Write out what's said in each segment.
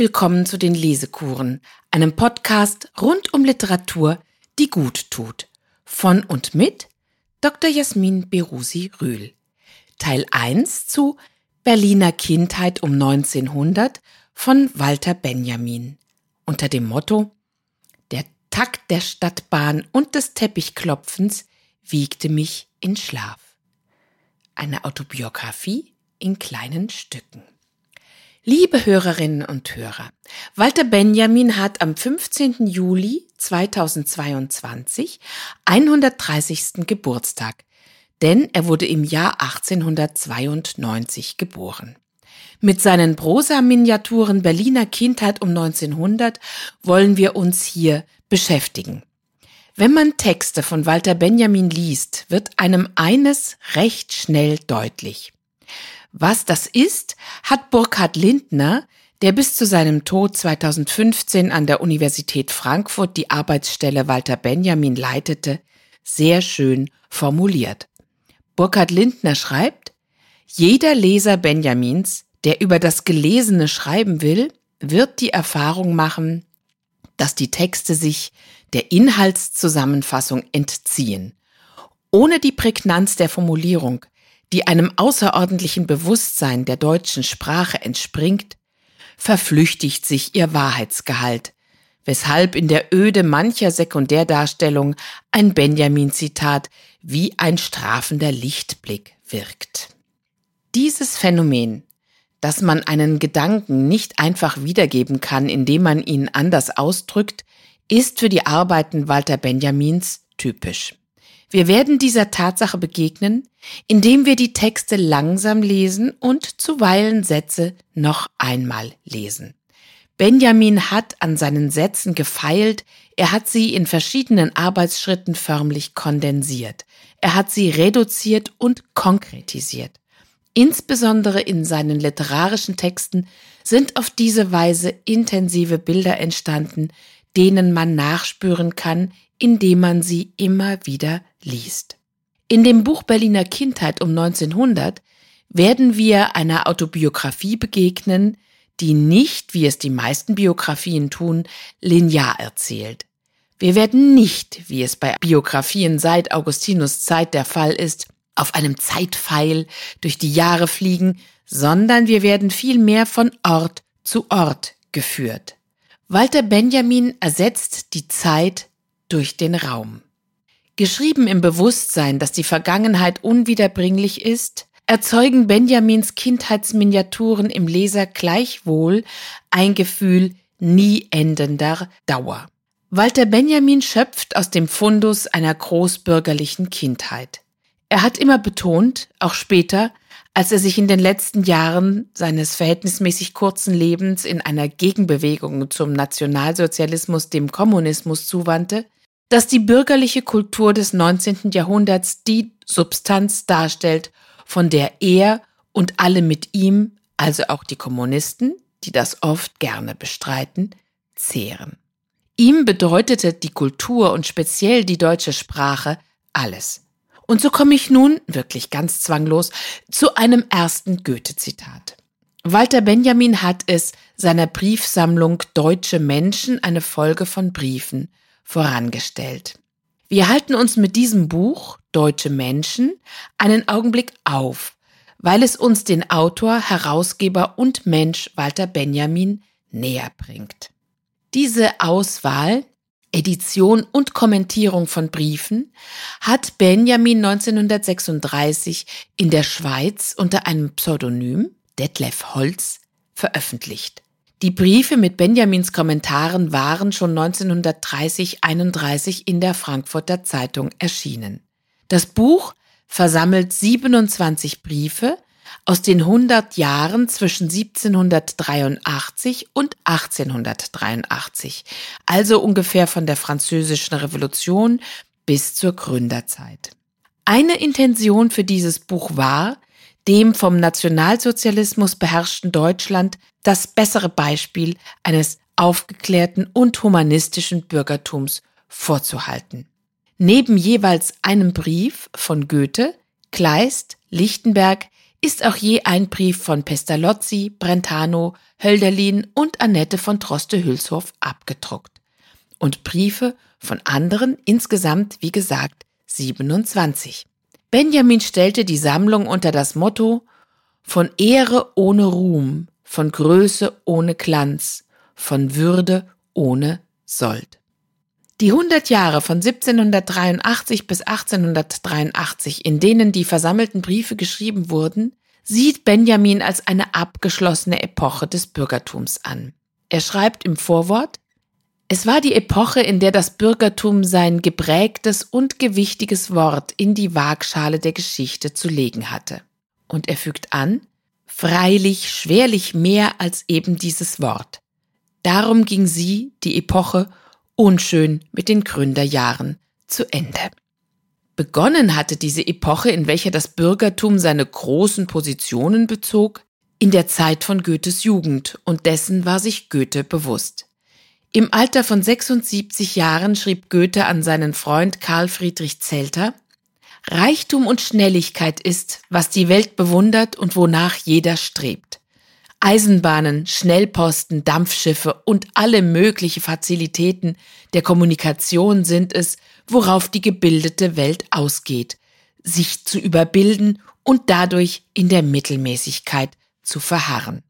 Willkommen zu den Lesekuren, einem Podcast rund um Literatur, die gut tut. Von und mit Dr. Jasmin Berusi Rühl. Teil 1 zu Berliner Kindheit um 1900 von Walter Benjamin. Unter dem Motto Der Takt der Stadtbahn und des Teppichklopfens wiegte mich in Schlaf. Eine Autobiografie in kleinen Stücken. Liebe Hörerinnen und Hörer, Walter Benjamin hat am 15. Juli 2022 130. Geburtstag, denn er wurde im Jahr 1892 geboren. Mit seinen Prosa-Miniaturen Berliner Kindheit um 1900 wollen wir uns hier beschäftigen. Wenn man Texte von Walter Benjamin liest, wird einem eines recht schnell deutlich. Was das ist, hat Burkhard Lindner, der bis zu seinem Tod 2015 an der Universität Frankfurt die Arbeitsstelle Walter Benjamin leitete, sehr schön formuliert. Burkhard Lindner schreibt, jeder Leser Benjamins, der über das Gelesene schreiben will, wird die Erfahrung machen, dass die Texte sich der Inhaltszusammenfassung entziehen. Ohne die Prägnanz der Formulierung die einem außerordentlichen Bewusstsein der deutschen Sprache entspringt, verflüchtigt sich ihr Wahrheitsgehalt, weshalb in der Öde mancher Sekundärdarstellung ein Benjamin-Zitat wie ein strafender Lichtblick wirkt. Dieses Phänomen, dass man einen Gedanken nicht einfach wiedergeben kann, indem man ihn anders ausdrückt, ist für die Arbeiten Walter Benjamins typisch. Wir werden dieser Tatsache begegnen, indem wir die Texte langsam lesen und zuweilen Sätze noch einmal lesen. Benjamin hat an seinen Sätzen gefeilt, er hat sie in verschiedenen Arbeitsschritten förmlich kondensiert, er hat sie reduziert und konkretisiert. Insbesondere in seinen literarischen Texten sind auf diese Weise intensive Bilder entstanden, denen man nachspüren kann, indem man sie immer wieder liest. In dem Buch Berliner Kindheit um 1900 werden wir einer Autobiografie begegnen, die nicht, wie es die meisten Biografien tun, linear erzählt. Wir werden nicht, wie es bei Biografien seit Augustinus Zeit der Fall ist, auf einem Zeitpfeil durch die Jahre fliegen, sondern wir werden vielmehr von Ort zu Ort geführt. Walter Benjamin ersetzt die Zeit durch den Raum. Geschrieben im Bewusstsein, dass die Vergangenheit unwiederbringlich ist, erzeugen Benjamins Kindheitsminiaturen im Leser gleichwohl ein Gefühl nie endender Dauer. Walter Benjamin schöpft aus dem Fundus einer großbürgerlichen Kindheit. Er hat immer betont, auch später, als er sich in den letzten Jahren seines verhältnismäßig kurzen Lebens in einer Gegenbewegung zum Nationalsozialismus dem Kommunismus zuwandte, dass die bürgerliche Kultur des 19. Jahrhunderts die Substanz darstellt, von der er und alle mit ihm, also auch die Kommunisten, die das oft gerne bestreiten, zehren. Ihm bedeutete die Kultur und speziell die deutsche Sprache alles. Und so komme ich nun, wirklich ganz zwanglos, zu einem ersten Goethe-Zitat. Walter Benjamin hat es seiner Briefsammlung Deutsche Menschen eine Folge von Briefen vorangestellt. Wir halten uns mit diesem Buch Deutsche Menschen einen Augenblick auf, weil es uns den Autor, Herausgeber und Mensch Walter Benjamin näher bringt. Diese Auswahl, Edition und Kommentierung von Briefen hat Benjamin 1936 in der Schweiz unter einem Pseudonym Detlef Holz veröffentlicht. Die Briefe mit Benjamins Kommentaren waren schon 1930-31 in der Frankfurter Zeitung erschienen. Das Buch versammelt 27 Briefe aus den 100 Jahren zwischen 1783 und 1883, also ungefähr von der Französischen Revolution bis zur Gründerzeit. Eine Intention für dieses Buch war, dem vom Nationalsozialismus beherrschten Deutschland das bessere Beispiel eines aufgeklärten und humanistischen Bürgertums vorzuhalten. Neben jeweils einem Brief von Goethe, Kleist, Lichtenberg ist auch je ein Brief von Pestalozzi, Brentano, Hölderlin und Annette von Droste-Hülshoff abgedruckt. Und Briefe von anderen, insgesamt, wie gesagt, 27. Benjamin stellte die Sammlung unter das Motto von Ehre ohne Ruhm, von Größe ohne Glanz, von Würde ohne Sold. Die 100 Jahre von 1783 bis 1883, in denen die versammelten Briefe geschrieben wurden, sieht Benjamin als eine abgeschlossene Epoche des Bürgertums an. Er schreibt im Vorwort, es war die Epoche, in der das Bürgertum sein geprägtes und gewichtiges Wort in die Waagschale der Geschichte zu legen hatte. Und er fügt an, freilich schwerlich mehr als eben dieses Wort. Darum ging sie, die Epoche, unschön mit den Gründerjahren zu Ende. Begonnen hatte diese Epoche, in welcher das Bürgertum seine großen Positionen bezog, in der Zeit von Goethes Jugend, und dessen war sich Goethe bewusst. Im Alter von 76 Jahren schrieb Goethe an seinen Freund Karl Friedrich Zelter, Reichtum und Schnelligkeit ist, was die Welt bewundert und wonach jeder strebt. Eisenbahnen, Schnellposten, Dampfschiffe und alle mögliche Fazilitäten der Kommunikation sind es, worauf die gebildete Welt ausgeht, sich zu überbilden und dadurch in der Mittelmäßigkeit zu verharren.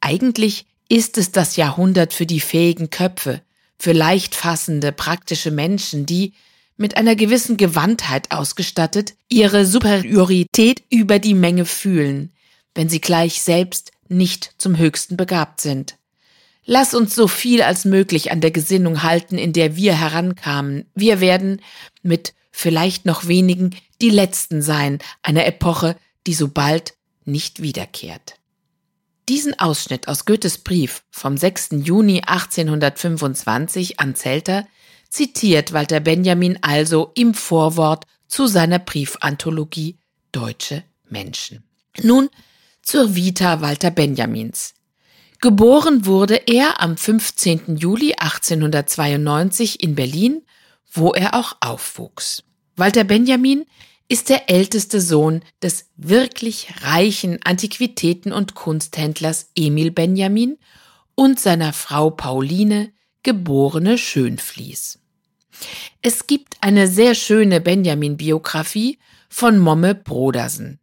Eigentlich ist es das Jahrhundert für die fähigen Köpfe, für leicht fassende, praktische Menschen, die, mit einer gewissen Gewandtheit ausgestattet, ihre Superiorität über die Menge fühlen, wenn sie gleich selbst nicht zum Höchsten begabt sind. Lass uns so viel als möglich an der Gesinnung halten, in der wir herankamen. Wir werden mit vielleicht noch wenigen die Letzten sein, einer Epoche, die so bald nicht wiederkehrt. Diesen Ausschnitt aus Goethes Brief vom 6. Juni 1825 an Zelter zitiert Walter Benjamin also im Vorwort zu seiner Briefanthologie Deutsche Menschen. Nun zur Vita Walter Benjamins. Geboren wurde er am 15. Juli 1892 in Berlin, wo er auch aufwuchs. Walter Benjamin ist der älteste Sohn des wirklich reichen Antiquitäten- und Kunsthändlers Emil Benjamin und seiner Frau Pauline, geborene Schönflies. Es gibt eine sehr schöne Benjamin-Biografie von Momme Brodersen.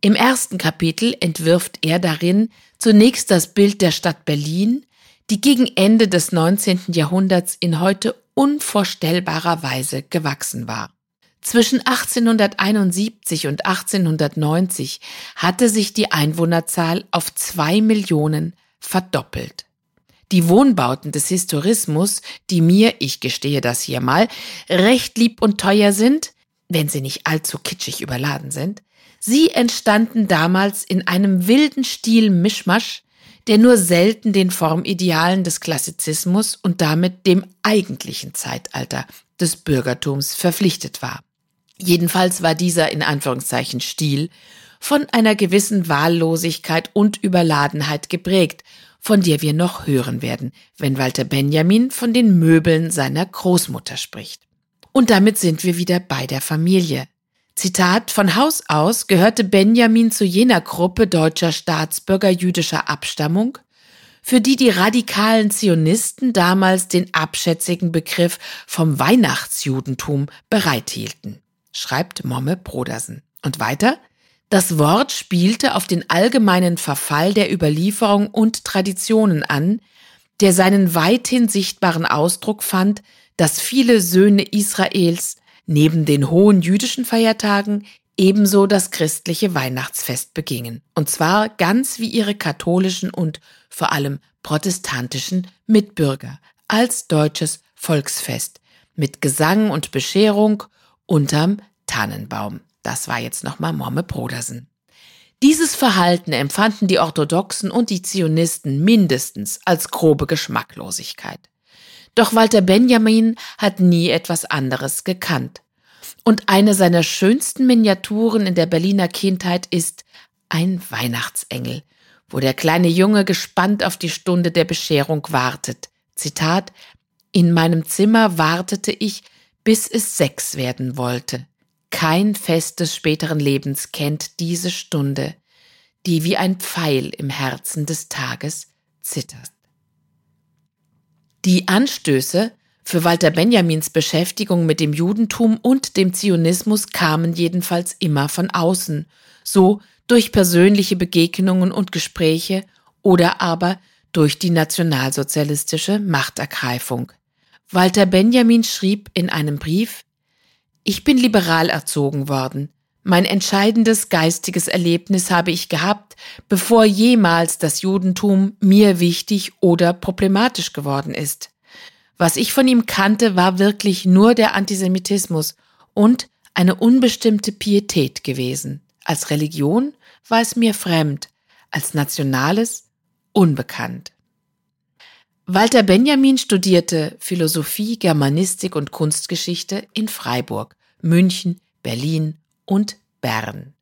Im ersten Kapitel entwirft er darin zunächst das Bild der Stadt Berlin, die gegen Ende des 19. Jahrhunderts in heute unvorstellbarer Weise gewachsen war. Zwischen 1871 und 1890 hatte sich die Einwohnerzahl auf zwei Millionen verdoppelt. Die Wohnbauten des Historismus, die mir, ich gestehe das hier mal, recht lieb und teuer sind, wenn sie nicht allzu kitschig überladen sind, sie entstanden damals in einem wilden Stil Mischmasch, der nur selten den Formidealen des Klassizismus und damit dem eigentlichen Zeitalter des Bürgertums verpflichtet war. Jedenfalls war dieser in Anführungszeichen Stil von einer gewissen Wahllosigkeit und Überladenheit geprägt, von der wir noch hören werden, wenn Walter Benjamin von den Möbeln seiner Großmutter spricht. Und damit sind wir wieder bei der Familie. Zitat, von Haus aus gehörte Benjamin zu jener Gruppe deutscher Staatsbürger jüdischer Abstammung, für die die radikalen Zionisten damals den abschätzigen Begriff vom Weihnachtsjudentum bereithielten schreibt Momme Brodersen. Und weiter? Das Wort spielte auf den allgemeinen Verfall der Überlieferung und Traditionen an, der seinen weithin sichtbaren Ausdruck fand, dass viele Söhne Israels neben den hohen jüdischen Feiertagen ebenso das christliche Weihnachtsfest begingen, und zwar ganz wie ihre katholischen und vor allem protestantischen Mitbürger als deutsches Volksfest mit Gesang und Bescherung unterm Tannenbaum. Das war jetzt nochmal Momme Brodersen. Dieses Verhalten empfanden die Orthodoxen und die Zionisten mindestens als grobe Geschmacklosigkeit. Doch Walter Benjamin hat nie etwas anderes gekannt. Und eine seiner schönsten Miniaturen in der Berliner Kindheit ist ein Weihnachtsengel, wo der kleine Junge gespannt auf die Stunde der Bescherung wartet. Zitat In meinem Zimmer wartete ich, bis es sechs werden wollte. Kein Fest des späteren Lebens kennt diese Stunde, die wie ein Pfeil im Herzen des Tages zittert. Die Anstöße für Walter Benjamins Beschäftigung mit dem Judentum und dem Zionismus kamen jedenfalls immer von außen, so durch persönliche Begegnungen und Gespräche oder aber durch die nationalsozialistische Machtergreifung. Walter Benjamin schrieb in einem Brief Ich bin liberal erzogen worden. Mein entscheidendes geistiges Erlebnis habe ich gehabt, bevor jemals das Judentum mir wichtig oder problematisch geworden ist. Was ich von ihm kannte, war wirklich nur der Antisemitismus und eine unbestimmte Pietät gewesen. Als Religion war es mir fremd, als Nationales unbekannt. Walter Benjamin studierte Philosophie, Germanistik und Kunstgeschichte in Freiburg, München, Berlin und Bern.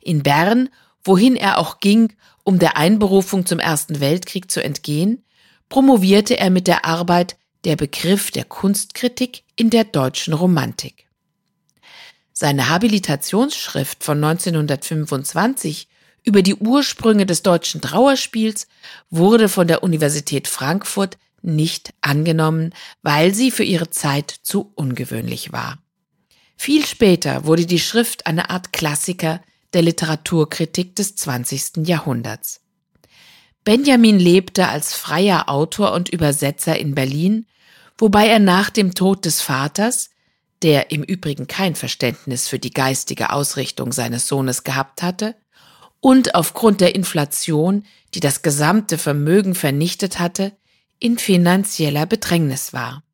In Bern, wohin er auch ging, um der Einberufung zum Ersten Weltkrieg zu entgehen, promovierte er mit der Arbeit Der Begriff der Kunstkritik in der deutschen Romantik. Seine Habilitationsschrift von 1925 über die Ursprünge des deutschen Trauerspiels wurde von der Universität Frankfurt nicht angenommen, weil sie für ihre Zeit zu ungewöhnlich war. Viel später wurde die Schrift eine Art Klassiker der Literaturkritik des 20. Jahrhunderts. Benjamin lebte als freier Autor und Übersetzer in Berlin, wobei er nach dem Tod des Vaters, der im Übrigen kein Verständnis für die geistige Ausrichtung seines Sohnes gehabt hatte, und aufgrund der Inflation, die das gesamte Vermögen vernichtet hatte, in finanzieller Bedrängnis war.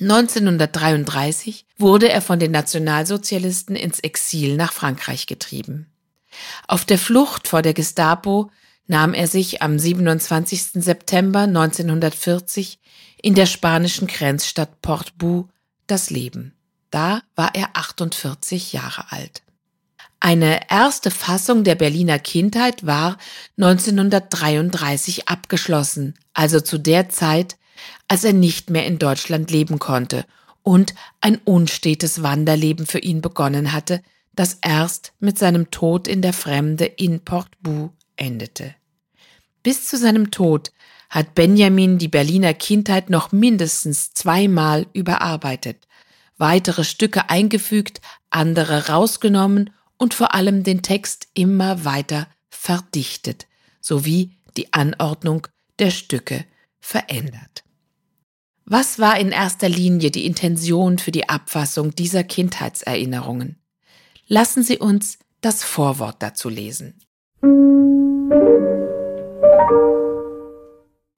1933 wurde er von den Nationalsozialisten ins Exil nach Frankreich getrieben. Auf der Flucht vor der Gestapo nahm er sich am 27. September 1940 in der spanischen Grenzstadt Portbou das Leben. Da war er 48 Jahre alt. Eine erste Fassung der Berliner Kindheit war 1933 abgeschlossen, also zu der Zeit, als er nicht mehr in Deutschland leben konnte und ein unstetes Wanderleben für ihn begonnen hatte, das erst mit seinem Tod in der Fremde in Portbou endete. Bis zu seinem Tod hat Benjamin die Berliner Kindheit noch mindestens zweimal überarbeitet, weitere Stücke eingefügt, andere rausgenommen und vor allem den Text immer weiter verdichtet, sowie die Anordnung der Stücke verändert. Was war in erster Linie die Intention für die Abfassung dieser Kindheitserinnerungen? Lassen Sie uns das Vorwort dazu lesen.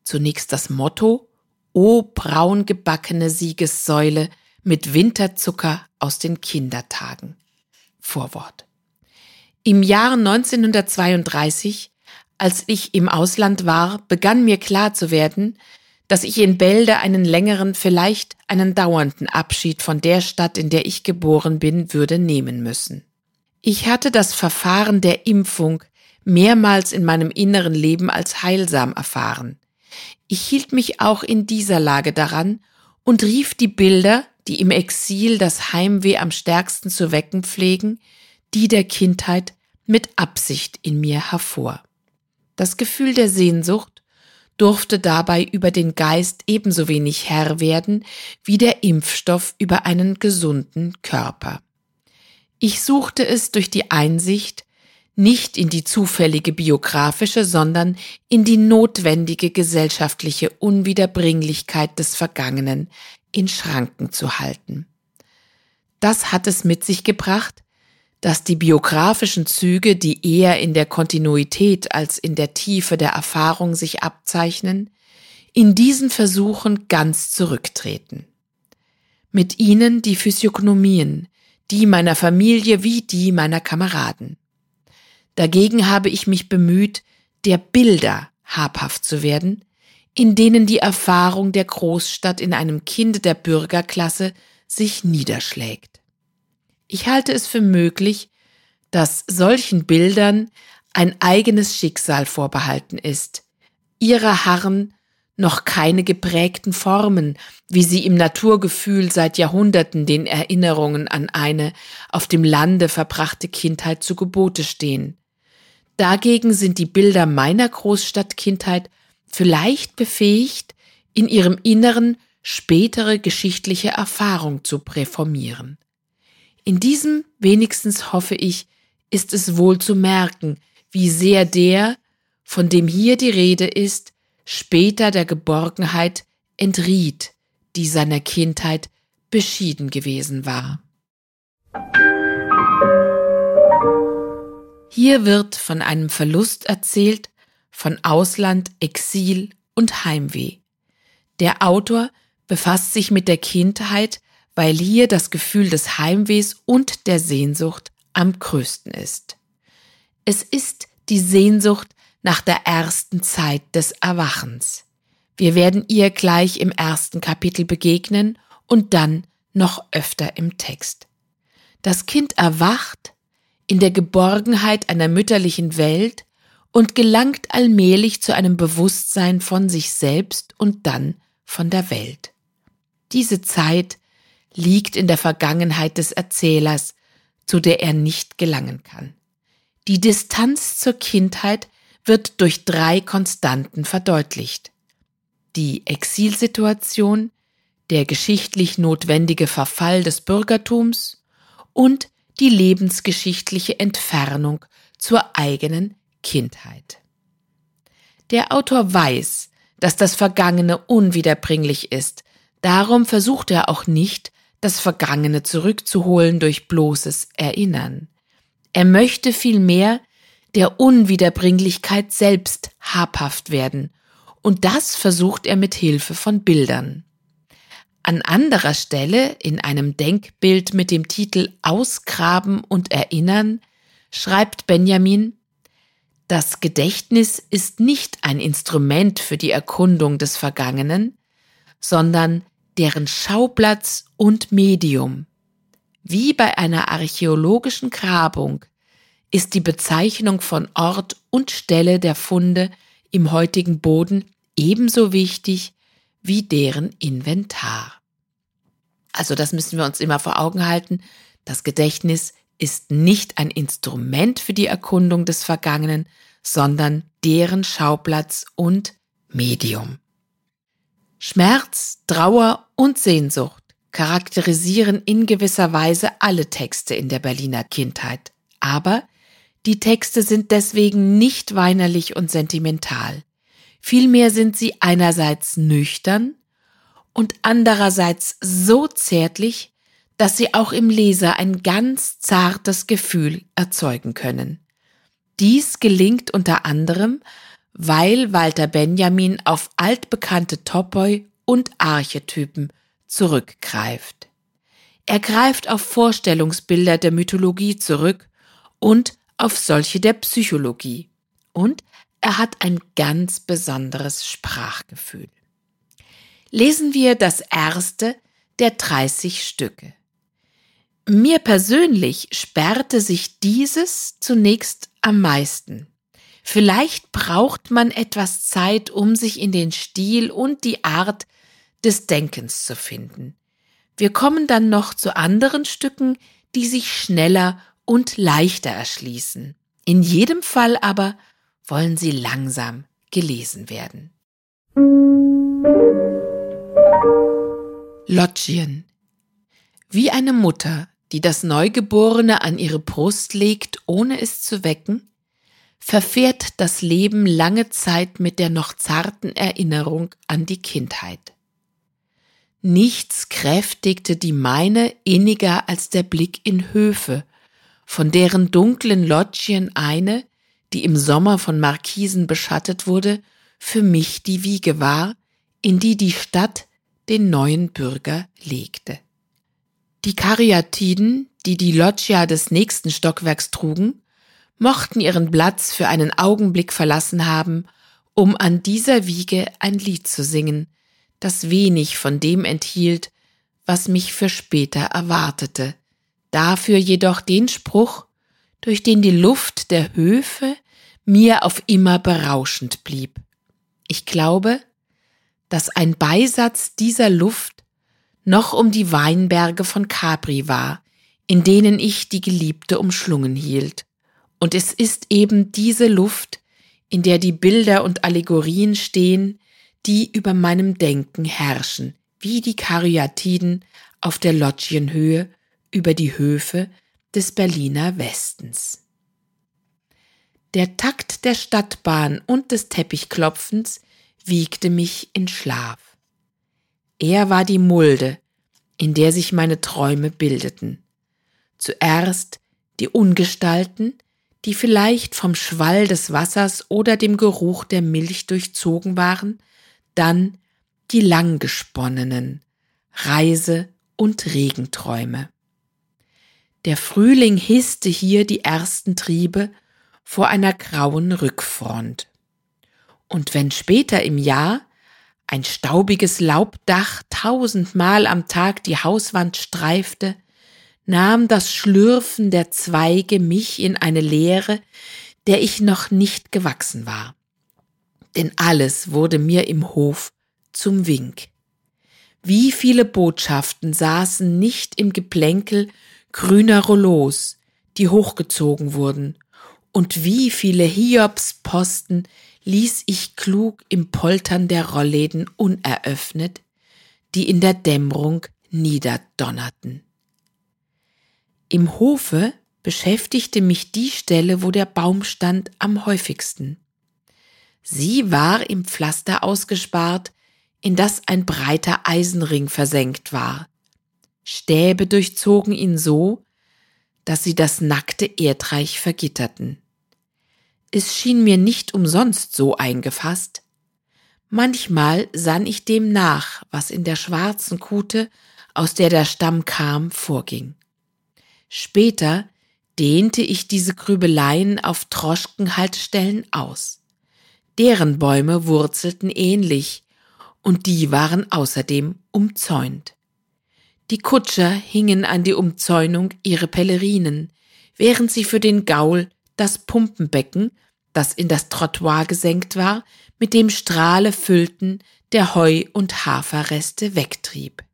Zunächst das Motto O braun gebackene Siegessäule mit Winterzucker aus den Kindertagen. Vorwort. Im Jahr 1932, als ich im Ausland war, begann mir klar zu werden, dass ich in Bälde einen längeren, vielleicht einen dauernden Abschied von der Stadt, in der ich geboren bin, würde nehmen müssen. Ich hatte das Verfahren der Impfung mehrmals in meinem inneren Leben als heilsam erfahren. Ich hielt mich auch in dieser Lage daran und rief die Bilder, die im Exil das Heimweh am stärksten zu wecken pflegen, die der Kindheit mit Absicht in mir hervor. Das Gefühl der Sehnsucht durfte dabei über den Geist ebenso wenig Herr werden wie der Impfstoff über einen gesunden Körper. Ich suchte es durch die Einsicht, nicht in die zufällige biografische, sondern in die notwendige gesellschaftliche Unwiederbringlichkeit des Vergangenen in Schranken zu halten. Das hat es mit sich gebracht, dass die biografischen Züge, die eher in der Kontinuität als in der Tiefe der Erfahrung sich abzeichnen, in diesen Versuchen ganz zurücktreten. Mit ihnen die Physiognomien, die meiner Familie wie die meiner Kameraden. Dagegen habe ich mich bemüht, der Bilder habhaft zu werden, in denen die Erfahrung der Großstadt in einem Kind der Bürgerklasse sich niederschlägt. Ich halte es für möglich, dass solchen Bildern ein eigenes Schicksal vorbehalten ist. Ihrer harren noch keine geprägten Formen, wie sie im Naturgefühl seit Jahrhunderten den Erinnerungen an eine auf dem Lande verbrachte Kindheit zu Gebote stehen. Dagegen sind die Bilder meiner Großstadtkindheit vielleicht befähigt, in ihrem Inneren spätere geschichtliche Erfahrung zu präformieren. In diesem wenigstens hoffe ich, ist es wohl zu merken, wie sehr der, von dem hier die Rede ist, später der Geborgenheit entriet, die seiner Kindheit beschieden gewesen war. Hier wird von einem Verlust erzählt, von Ausland, Exil und Heimweh. Der Autor befasst sich mit der Kindheit, weil hier das Gefühl des Heimwehs und der Sehnsucht am größten ist. Es ist die Sehnsucht nach der ersten Zeit des Erwachens. Wir werden ihr gleich im ersten Kapitel begegnen und dann noch öfter im Text. Das Kind erwacht in der Geborgenheit einer mütterlichen Welt und gelangt allmählich zu einem Bewusstsein von sich selbst und dann von der Welt. Diese Zeit liegt in der Vergangenheit des Erzählers, zu der er nicht gelangen kann. Die Distanz zur Kindheit wird durch drei Konstanten verdeutlicht. Die Exilsituation, der geschichtlich notwendige Verfall des Bürgertums und die lebensgeschichtliche Entfernung zur eigenen Kindheit. Der Autor weiß, dass das Vergangene unwiederbringlich ist, darum versucht er auch nicht, das Vergangene zurückzuholen durch bloßes Erinnern. Er möchte vielmehr der Unwiederbringlichkeit selbst habhaft werden, und das versucht er mit Hilfe von Bildern. An anderer Stelle, in einem Denkbild mit dem Titel Ausgraben und Erinnern, schreibt Benjamin, das Gedächtnis ist nicht ein Instrument für die Erkundung des Vergangenen, sondern deren Schauplatz und Medium. Wie bei einer archäologischen Grabung ist die Bezeichnung von Ort und Stelle der Funde im heutigen Boden ebenso wichtig wie deren Inventar. Also das müssen wir uns immer vor Augen halten. Das Gedächtnis ist nicht ein Instrument für die Erkundung des Vergangenen, sondern deren Schauplatz und Medium. Schmerz, Trauer und Sehnsucht charakterisieren in gewisser Weise alle Texte in der Berliner Kindheit. Aber die Texte sind deswegen nicht weinerlich und sentimental. Vielmehr sind sie einerseits nüchtern und andererseits so zärtlich, dass sie auch im Leser ein ganz zartes Gefühl erzeugen können. Dies gelingt unter anderem, weil Walter Benjamin auf altbekannte Topoi und Archetypen zurückgreift. Er greift auf Vorstellungsbilder der Mythologie zurück und auf solche der Psychologie. Und er hat ein ganz besonderes Sprachgefühl. Lesen wir das erste der 30 Stücke. Mir persönlich sperrte sich dieses zunächst am meisten. Vielleicht braucht man etwas Zeit, um sich in den Stil und die Art des Denkens zu finden. Wir kommen dann noch zu anderen Stücken, die sich schneller und leichter erschließen. In jedem Fall aber wollen sie langsam gelesen werden. Lodgien. Wie eine Mutter, die das Neugeborene an ihre Brust legt, ohne es zu wecken, verfährt das Leben lange Zeit mit der noch zarten Erinnerung an die Kindheit. Nichts kräftigte die meine inniger als der Blick in Höfe, von deren dunklen Loggien eine, die im Sommer von Markisen beschattet wurde, für mich die Wiege war, in die die Stadt den neuen Bürger legte. Die Karyatiden, die die Loggia des nächsten Stockwerks trugen, mochten ihren Platz für einen Augenblick verlassen haben, um an dieser Wiege ein Lied zu singen, das wenig von dem enthielt, was mich für später erwartete, dafür jedoch den Spruch, durch den die Luft der Höfe mir auf immer berauschend blieb. Ich glaube, dass ein Beisatz dieser Luft noch um die Weinberge von Capri war, in denen ich die Geliebte umschlungen hielt. Und es ist eben diese Luft, in der die Bilder und Allegorien stehen, die über meinem Denken herrschen, wie die Karyatiden auf der Loggienhöhe über die Höfe des Berliner Westens. Der Takt der Stadtbahn und des Teppichklopfens wiegte mich in Schlaf. Er war die Mulde, in der sich meine Träume bildeten. Zuerst die Ungestalten, die vielleicht vom Schwall des Wassers oder dem Geruch der Milch durchzogen waren, dann die langgesponnenen Reise- und Regenträume. Der Frühling hisste hier die ersten Triebe vor einer grauen Rückfront. Und wenn später im Jahr ein staubiges Laubdach tausendmal am Tag die Hauswand streifte, nahm das Schlürfen der Zweige mich in eine Leere, der ich noch nicht gewachsen war. Denn alles wurde mir im Hof zum Wink. Wie viele Botschaften saßen nicht im Geplänkel grüner Rollos, die hochgezogen wurden, und wie viele Hiobsposten ließ ich klug im Poltern der Rollläden uneröffnet, die in der Dämmerung niederdonnerten. Im Hofe beschäftigte mich die Stelle, wo der Baum stand, am häufigsten. Sie war im Pflaster ausgespart, in das ein breiter Eisenring versenkt war. Stäbe durchzogen ihn so, dass sie das nackte Erdreich vergitterten. Es schien mir nicht umsonst so eingefasst. Manchmal sann ich dem nach, was in der schwarzen Kute, aus der der Stamm kam, vorging. Später dehnte ich diese Grübeleien auf Troschkenhaltestellen aus. Deren Bäume wurzelten ähnlich, und die waren außerdem umzäunt. Die Kutscher hingen an die Umzäunung ihre Pellerinen, während sie für den Gaul das Pumpenbecken, das in das Trottoir gesenkt war, mit dem Strahle füllten, der Heu- und Haferreste wegtrieb.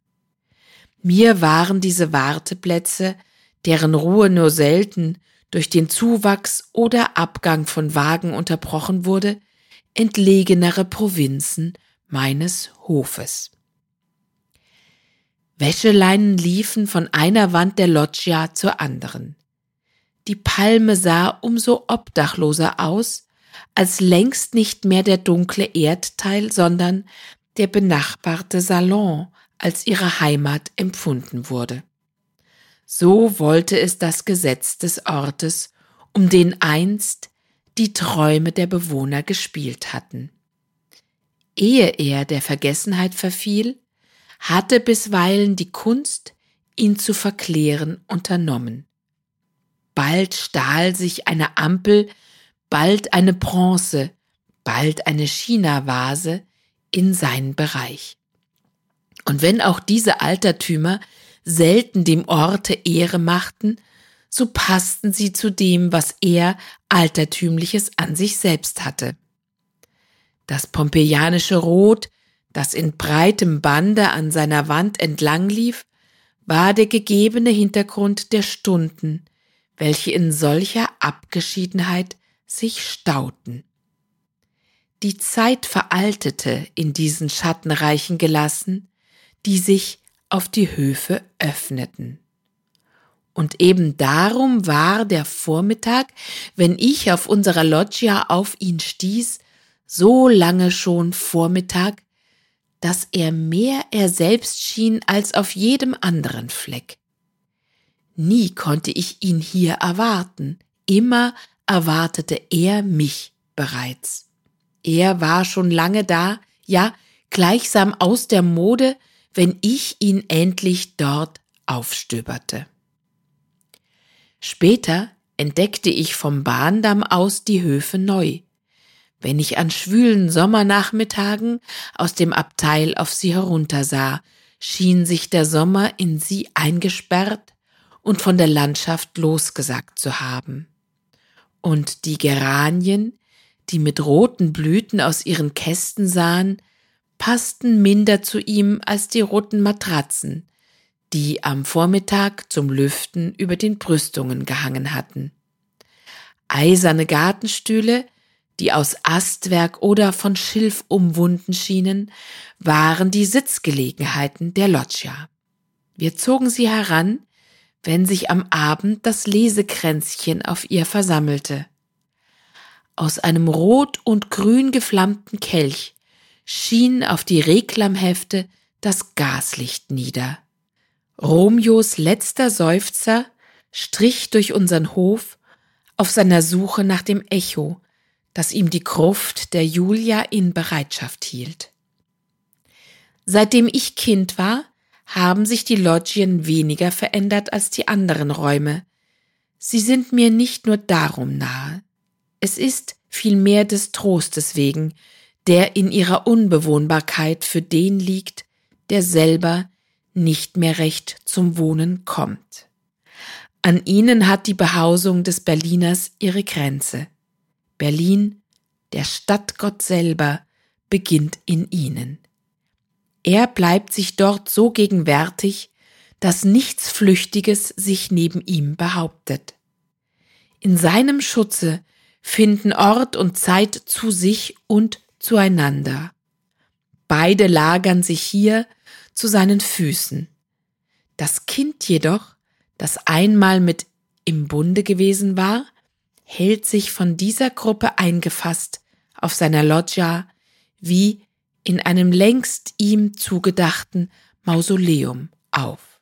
Mir waren diese Warteplätze deren Ruhe nur selten durch den Zuwachs oder Abgang von Wagen unterbrochen wurde, entlegenere Provinzen meines Hofes. Wäscheleinen liefen von einer Wand der Loggia zur anderen. Die Palme sah umso obdachloser aus, als längst nicht mehr der dunkle Erdteil, sondern der benachbarte Salon als ihre Heimat empfunden wurde. So wollte es das Gesetz des Ortes, um den einst die Träume der Bewohner gespielt hatten. Ehe er der Vergessenheit verfiel, hatte bisweilen die Kunst, ihn zu verklären, unternommen. Bald stahl sich eine Ampel, bald eine Bronze, bald eine China-Vase in seinen Bereich. Und wenn auch diese Altertümer selten dem Orte Ehre machten, so passten sie zu dem, was er Altertümliches an sich selbst hatte. Das pompeianische Rot, das in breitem Bande an seiner Wand entlang lief, war der gegebene Hintergrund der Stunden, welche in solcher Abgeschiedenheit sich stauten. Die Zeit veraltete in diesen schattenreichen Gelassen, die sich auf die Höfe öffneten. Und eben darum war der Vormittag, wenn ich auf unserer Loggia auf ihn stieß, so lange schon Vormittag, dass er mehr er selbst schien als auf jedem anderen Fleck. Nie konnte ich ihn hier erwarten, immer erwartete er mich bereits. Er war schon lange da, ja, gleichsam aus der Mode, wenn ich ihn endlich dort aufstöberte. Später entdeckte ich vom Bahndamm aus die Höfe neu. Wenn ich an schwülen Sommernachmittagen aus dem Abteil auf sie heruntersah, schien sich der Sommer in sie eingesperrt und von der Landschaft losgesagt zu haben. Und die Geranien, die mit roten Blüten aus ihren Kästen sahen, passten minder zu ihm als die roten Matratzen, die am Vormittag zum Lüften über den Brüstungen gehangen hatten. Eiserne Gartenstühle, die aus Astwerk oder von Schilf umwunden schienen, waren die Sitzgelegenheiten der Loggia. Wir zogen sie heran, wenn sich am Abend das Lesekränzchen auf ihr versammelte. Aus einem rot und grün geflammten Kelch schien auf die Reklamhefte das Gaslicht nieder. Romeos letzter Seufzer strich durch unseren Hof auf seiner Suche nach dem Echo, das ihm die Gruft der Julia in Bereitschaft hielt. Seitdem ich Kind war, haben sich die Loggien weniger verändert als die anderen Räume. Sie sind mir nicht nur darum nahe. Es ist vielmehr des Trostes wegen, der in ihrer Unbewohnbarkeit für den liegt, der selber nicht mehr recht zum Wohnen kommt. An ihnen hat die Behausung des Berliners ihre Grenze. Berlin, der Stadtgott selber, beginnt in ihnen. Er bleibt sich dort so gegenwärtig, dass nichts Flüchtiges sich neben ihm behauptet. In seinem Schutze finden Ort und Zeit zu sich und zueinander. Beide lagern sich hier zu seinen Füßen. Das Kind jedoch, das einmal mit im Bunde gewesen war, hält sich von dieser Gruppe eingefasst auf seiner Loggia wie in einem längst ihm zugedachten Mausoleum auf.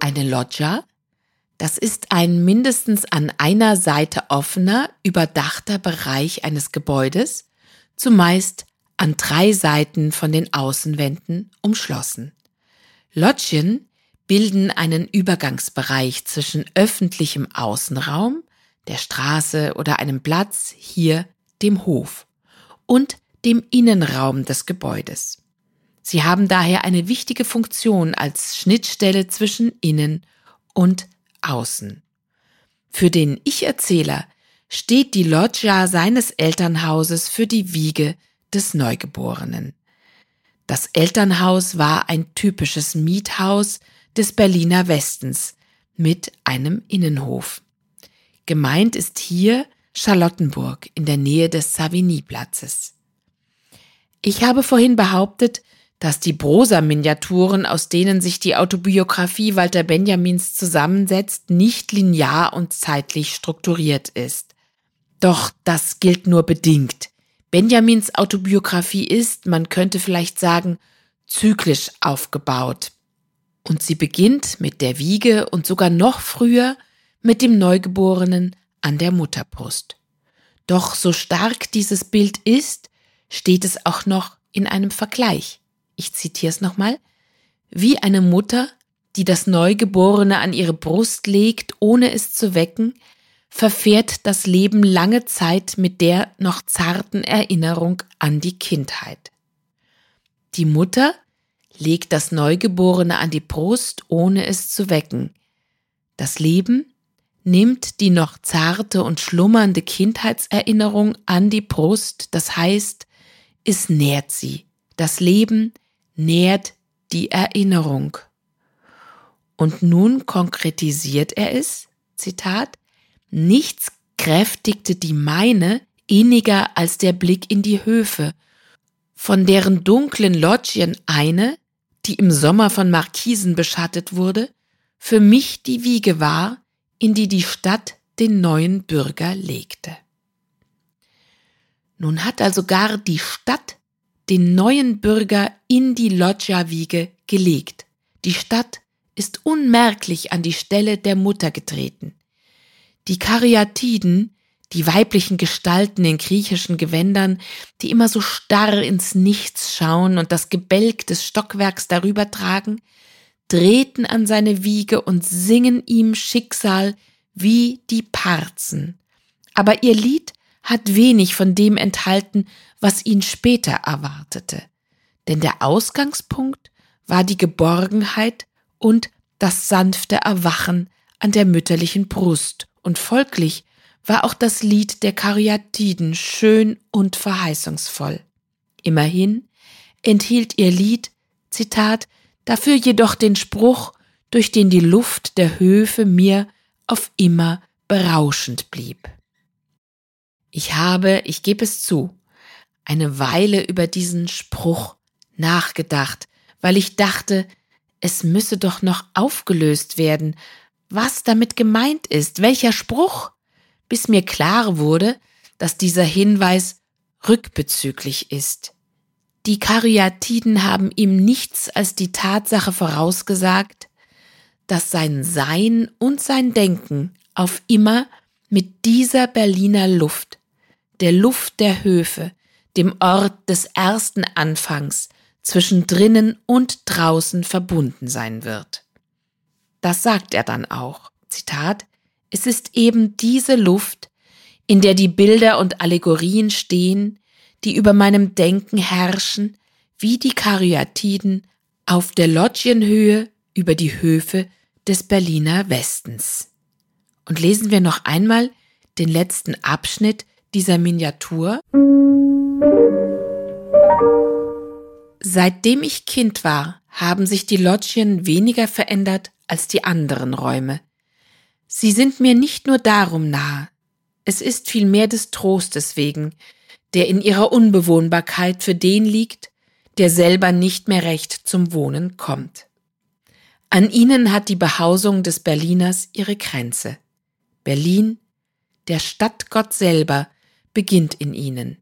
Eine Loggia, das ist ein mindestens an einer Seite offener, überdachter Bereich eines Gebäudes, zumeist an drei Seiten von den Außenwänden umschlossen. Loggien bilden einen Übergangsbereich zwischen öffentlichem Außenraum, der Straße oder einem Platz, hier dem Hof, und dem Innenraum des Gebäudes. Sie haben daher eine wichtige Funktion als Schnittstelle zwischen Innen und Außen. Für den Ich-Erzähler steht die Loggia seines Elternhauses für die Wiege des Neugeborenen. Das Elternhaus war ein typisches Miethaus des Berliner Westens mit einem Innenhof. Gemeint ist hier Charlottenburg in der Nähe des Savigny-Platzes. Ich habe vorhin behauptet, dass die Prosa-Miniaturen, aus denen sich die Autobiografie Walter Benjamins zusammensetzt, nicht linear und zeitlich strukturiert ist. Doch das gilt nur bedingt. Benjamins Autobiografie ist, man könnte vielleicht sagen, zyklisch aufgebaut. Und sie beginnt mit der Wiege und sogar noch früher mit dem Neugeborenen an der Mutterbrust. Doch so stark dieses Bild ist, steht es auch noch in einem Vergleich. Ich zitiere es nochmal. Wie eine Mutter, die das Neugeborene an ihre Brust legt, ohne es zu wecken, verfährt das Leben lange Zeit mit der noch zarten Erinnerung an die Kindheit. Die Mutter legt das Neugeborene an die Brust, ohne es zu wecken. Das Leben nimmt die noch zarte und schlummernde Kindheitserinnerung an die Brust, das heißt, es nährt sie. Das Leben nährt die Erinnerung. Und nun konkretisiert er es, Zitat, nichts kräftigte die meine inniger als der Blick in die Höfe, von deren dunklen Loggien eine, die im Sommer von Markisen beschattet wurde, für mich die Wiege war, in die die Stadt den neuen Bürger legte. Nun hat also gar die Stadt den neuen Bürger in die Loggia-Wiege gelegt. Die Stadt ist unmerklich an die Stelle der Mutter getreten. Die Karyatiden, die weiblichen Gestalten in griechischen Gewändern, die immer so starr ins Nichts schauen und das Gebälk des Stockwerks darüber tragen, treten an seine Wiege und singen ihm Schicksal wie die Parzen. Aber ihr Lied hat wenig von dem enthalten, was ihn später erwartete. Denn der Ausgangspunkt war die Geborgenheit und das sanfte Erwachen an der mütterlichen Brust, und folglich war auch das Lied der Karyatiden schön und verheißungsvoll. Immerhin enthielt ihr Lied, Zitat, dafür jedoch den Spruch, durch den die Luft der Höfe mir auf immer berauschend blieb. Ich habe, ich gebe es zu, eine Weile über diesen Spruch nachgedacht, weil ich dachte, es müsse doch noch aufgelöst werden, was damit gemeint ist, welcher Spruch, bis mir klar wurde, dass dieser Hinweis rückbezüglich ist. Die Karyatiden haben ihm nichts als die Tatsache vorausgesagt, dass sein Sein und sein Denken auf immer mit dieser Berliner Luft, der Luft der Höfe, dem Ort des ersten Anfangs, zwischen drinnen und draußen verbunden sein wird. Das sagt er dann auch. Zitat, es ist eben diese Luft, in der die Bilder und Allegorien stehen, die über meinem Denken herrschen, wie die Karyatiden auf der Loggienhöhe über die Höfe des Berliner Westens. Und lesen wir noch einmal den letzten Abschnitt dieser Miniatur. Seitdem ich Kind war, haben sich die Loggien weniger verändert als die anderen Räume. Sie sind mir nicht nur darum nahe, es ist vielmehr des Trostes wegen, der in ihrer Unbewohnbarkeit für den liegt, der selber nicht mehr recht zum Wohnen kommt. An ihnen hat die Behausung des Berliners ihre Grenze. Berlin, der Stadtgott selber, beginnt in ihnen.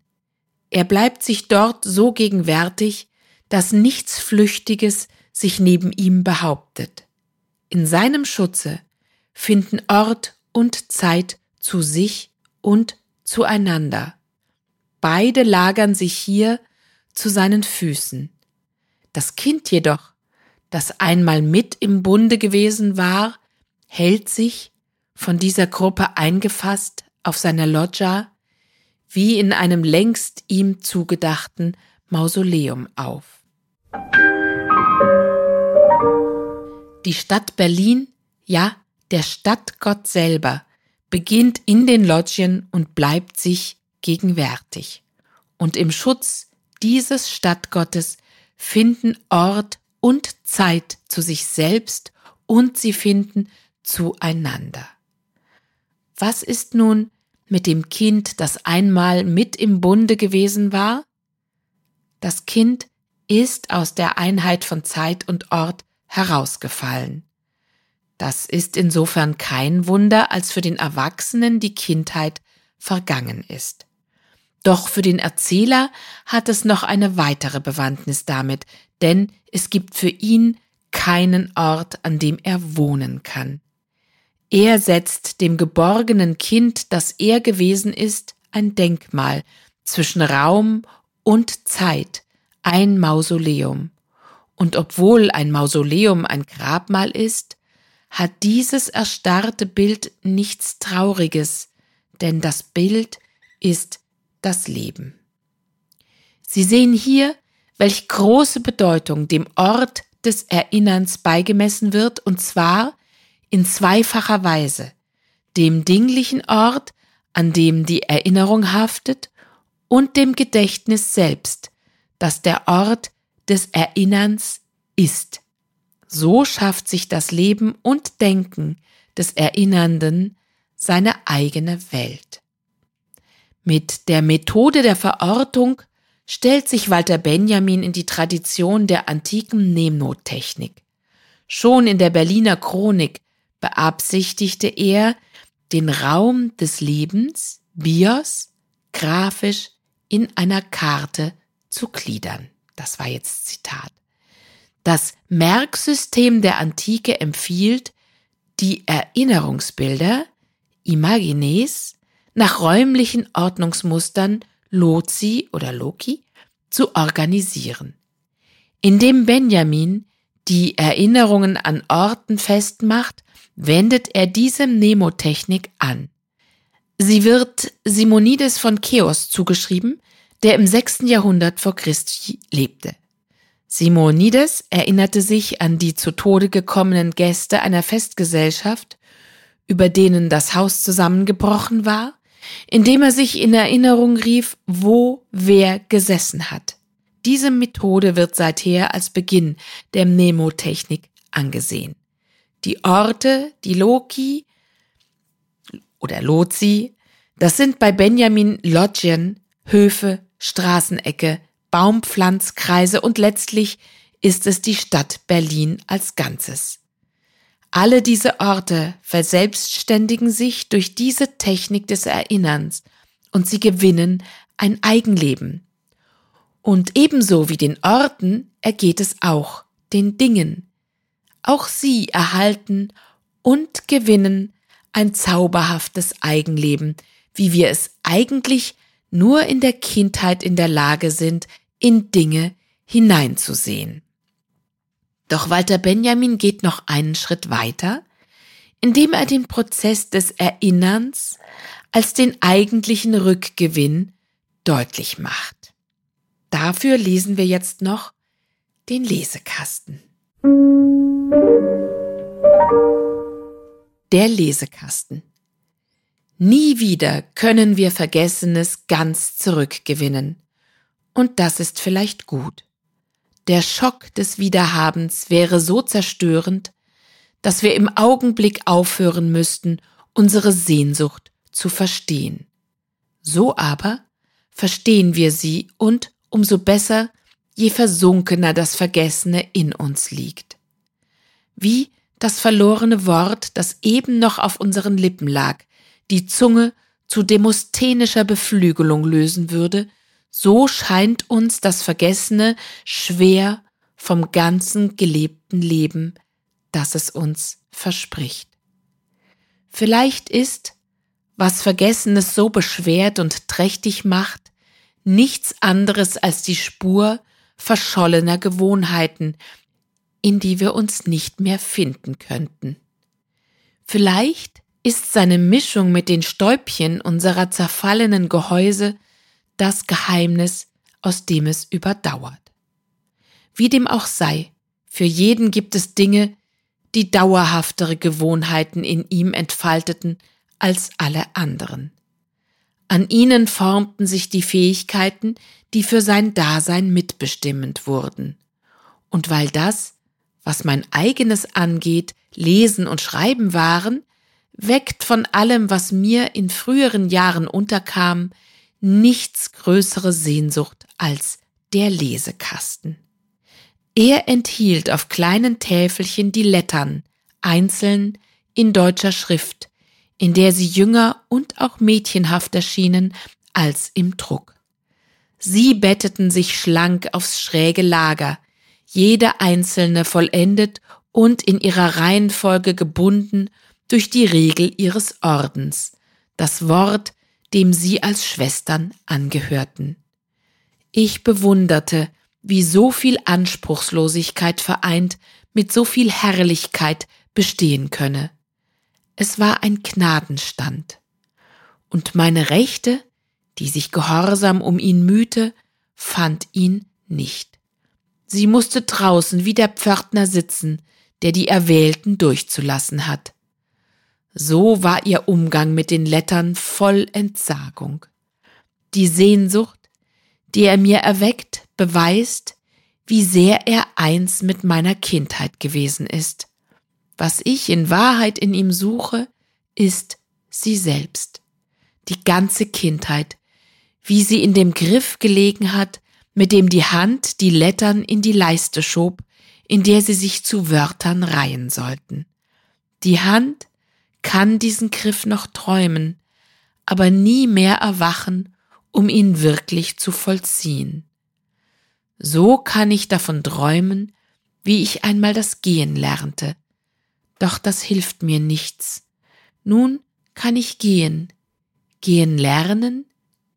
Er bleibt sich dort so gegenwärtig, dass nichts Flüchtiges sich neben ihm behauptet. In seinem Schutze finden Ort und Zeit zu sich und zueinander. Beide lagern sich hier zu seinen Füßen. Das Kind jedoch, das einmal mit im Bunde gewesen war, hält sich, von dieser Gruppe eingefasst, auf seiner Loggia, wie in einem längst ihm zugedachten Mausoleum auf. Die Stadt Berlin, ja, der Stadtgott selber, beginnt in den Loggien und bleibt sich gegenwärtig. Und im Schutz dieses Stadtgottes finden Ort und Zeit zu sich selbst und sie finden zueinander. Was ist nun mit dem Kind, das einmal mit im Bunde gewesen war? Das Kind ist aus der Einheit von Zeit und Ort herausgefallen. Das ist insofern kein Wunder, als für den Erwachsenen die Kindheit vergangen ist. Doch für den Erzähler hat es noch eine weitere Bewandtnis damit, denn es gibt für ihn keinen Ort, an dem er wohnen kann. Er setzt dem geborgenen Kind, das er gewesen ist, ein Denkmal zwischen Raum und Zeit, ein Mausoleum. Und obwohl ein Mausoleum ein Grabmal ist, hat dieses erstarrte Bild nichts Trauriges, denn das Bild ist das Leben. Sie sehen hier, welch große Bedeutung dem Ort des Erinnerns beigemessen wird, und zwar in zweifacher Weise, dem dinglichen Ort, an dem die Erinnerung haftet, und dem Gedächtnis selbst, dass der Ort des Erinnerns ist. So schafft sich das Leben und Denken des Erinnernden seine eigene Welt. Mit der Methode der Verortung stellt sich Walter Benjamin in die Tradition der antiken Nemnotechnik. Schon in der Berliner Chronik beabsichtigte er, den Raum des Lebens, Bios, grafisch in einer Karte zu gliedern. Das war jetzt Zitat. Das Merksystem der Antike empfiehlt, die Erinnerungsbilder, Imagines, nach räumlichen Ordnungsmustern Lozi oder Loki zu organisieren. Indem Benjamin die Erinnerungen an Orten festmacht, wendet er diese Mnemotechnik an. Sie wird Simonides von Cheos zugeschrieben, der im sechsten Jahrhundert vor Christi lebte. Simonides erinnerte sich an die zu Tode gekommenen Gäste einer Festgesellschaft, über denen das Haus zusammengebrochen war, indem er sich in Erinnerung rief, wo wer gesessen hat. Diese Methode wird seither als Beginn der Mnemotechnik angesehen. Die Orte, die Loki oder Lotsi, das sind bei Benjamin Lodgen Höfe, Straßenecke, Baumpflanzkreise und letztlich ist es die Stadt Berlin als Ganzes. Alle diese Orte verselbstständigen sich durch diese Technik des Erinnerns und sie gewinnen ein Eigenleben. Und ebenso wie den Orten ergeht es auch den Dingen. Auch sie erhalten und gewinnen ein zauberhaftes Eigenleben, wie wir es eigentlich nur in der Kindheit in der Lage sind, in Dinge hineinzusehen. Doch Walter Benjamin geht noch einen Schritt weiter, indem er den Prozess des Erinnerns als den eigentlichen Rückgewinn deutlich macht. Dafür lesen wir jetzt noch den Lesekasten. Der Lesekasten. Nie wieder können wir Vergessenes ganz zurückgewinnen. Und das ist vielleicht gut. Der Schock des Wiederhabens wäre so zerstörend, dass wir im Augenblick aufhören müssten, unsere Sehnsucht zu verstehen. So aber verstehen wir sie und umso besser, je versunkener das Vergessene in uns liegt. Wie das verlorene Wort, das eben noch auf unseren Lippen lag, die Zunge zu demosthenischer Beflügelung lösen würde, so scheint uns das Vergessene schwer vom ganzen gelebten Leben, das es uns verspricht. Vielleicht ist, was Vergessenes so beschwert und trächtig macht, nichts anderes als die Spur verschollener Gewohnheiten, in die wir uns nicht mehr finden könnten. Vielleicht ist seine Mischung mit den Stäubchen unserer zerfallenen Gehäuse das Geheimnis, aus dem es überdauert. Wie dem auch sei, für jeden gibt es Dinge, die dauerhaftere Gewohnheiten in ihm entfalteten als alle anderen. An ihnen formten sich die Fähigkeiten, die für sein Dasein mitbestimmend wurden. Und weil das, was mein eigenes angeht, Lesen und Schreiben waren, weckt von allem, was mir in früheren Jahren unterkam, nichts größere Sehnsucht als der Lesekasten. Er enthielt auf kleinen Täfelchen die Lettern, einzeln in deutscher Schrift, in der sie jünger und auch mädchenhaft erschienen als im Druck. Sie betteten sich schlank aufs schräge Lager, jede einzelne vollendet und in ihrer Reihenfolge gebunden durch die Regel ihres Ordens, das Wort, dem sie als Schwestern angehörten. Ich bewunderte, wie so viel Anspruchslosigkeit vereint mit so viel Herrlichkeit bestehen könne. Es war ein Gnadenstand. Und meine Rechte, die sich gehorsam um ihn mühte, fand ihn nicht. Sie musste draußen wie der Pförtner sitzen, der die Erwählten durchzulassen hat. So war ihr Umgang mit den Lettern voll Entsagung. Die Sehnsucht, die er mir erweckt, beweist, wie sehr er eins mit meiner Kindheit gewesen ist. Was ich in Wahrheit in ihm suche, ist sie selbst. Die ganze Kindheit, wie sie in dem Griff gelegen hat, mit dem die Hand die Lettern in die Leiste schob, in der sie sich zu Wörtern reihen sollten. Die Hand, kann diesen Griff noch träumen, aber nie mehr erwachen, um ihn wirklich zu vollziehen. So kann ich davon träumen, wie ich einmal das Gehen lernte. Doch das hilft mir nichts. Nun kann ich gehen. Gehen lernen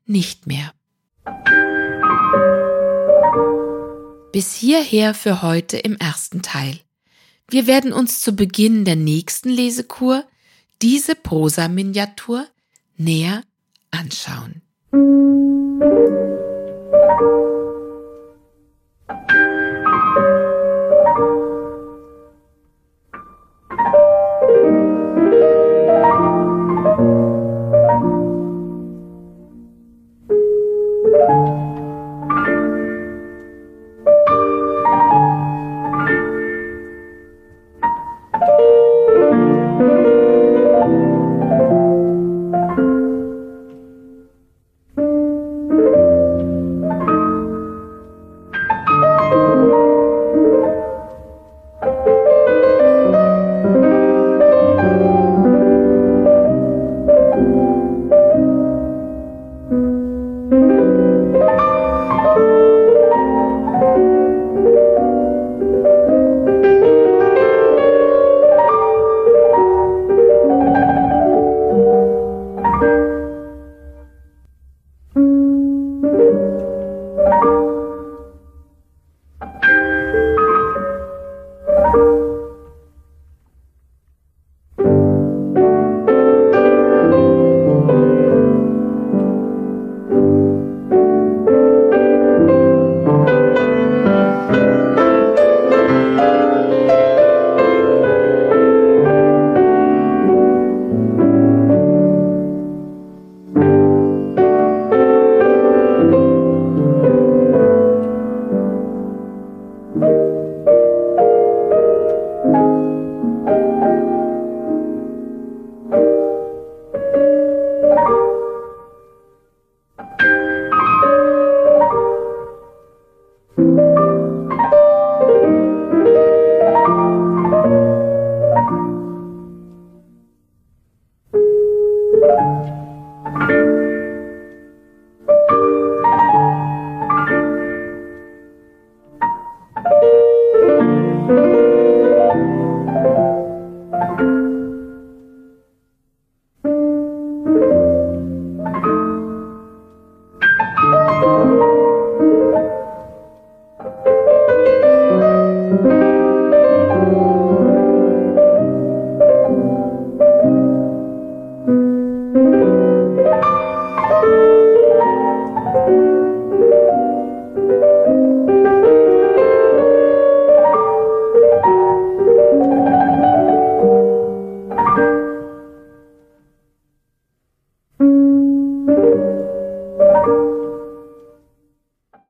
nicht mehr. Bis hierher für heute im ersten Teil. Wir werden uns zu Beginn der nächsten Lesekur diese Prosa-Miniatur näher anschauen.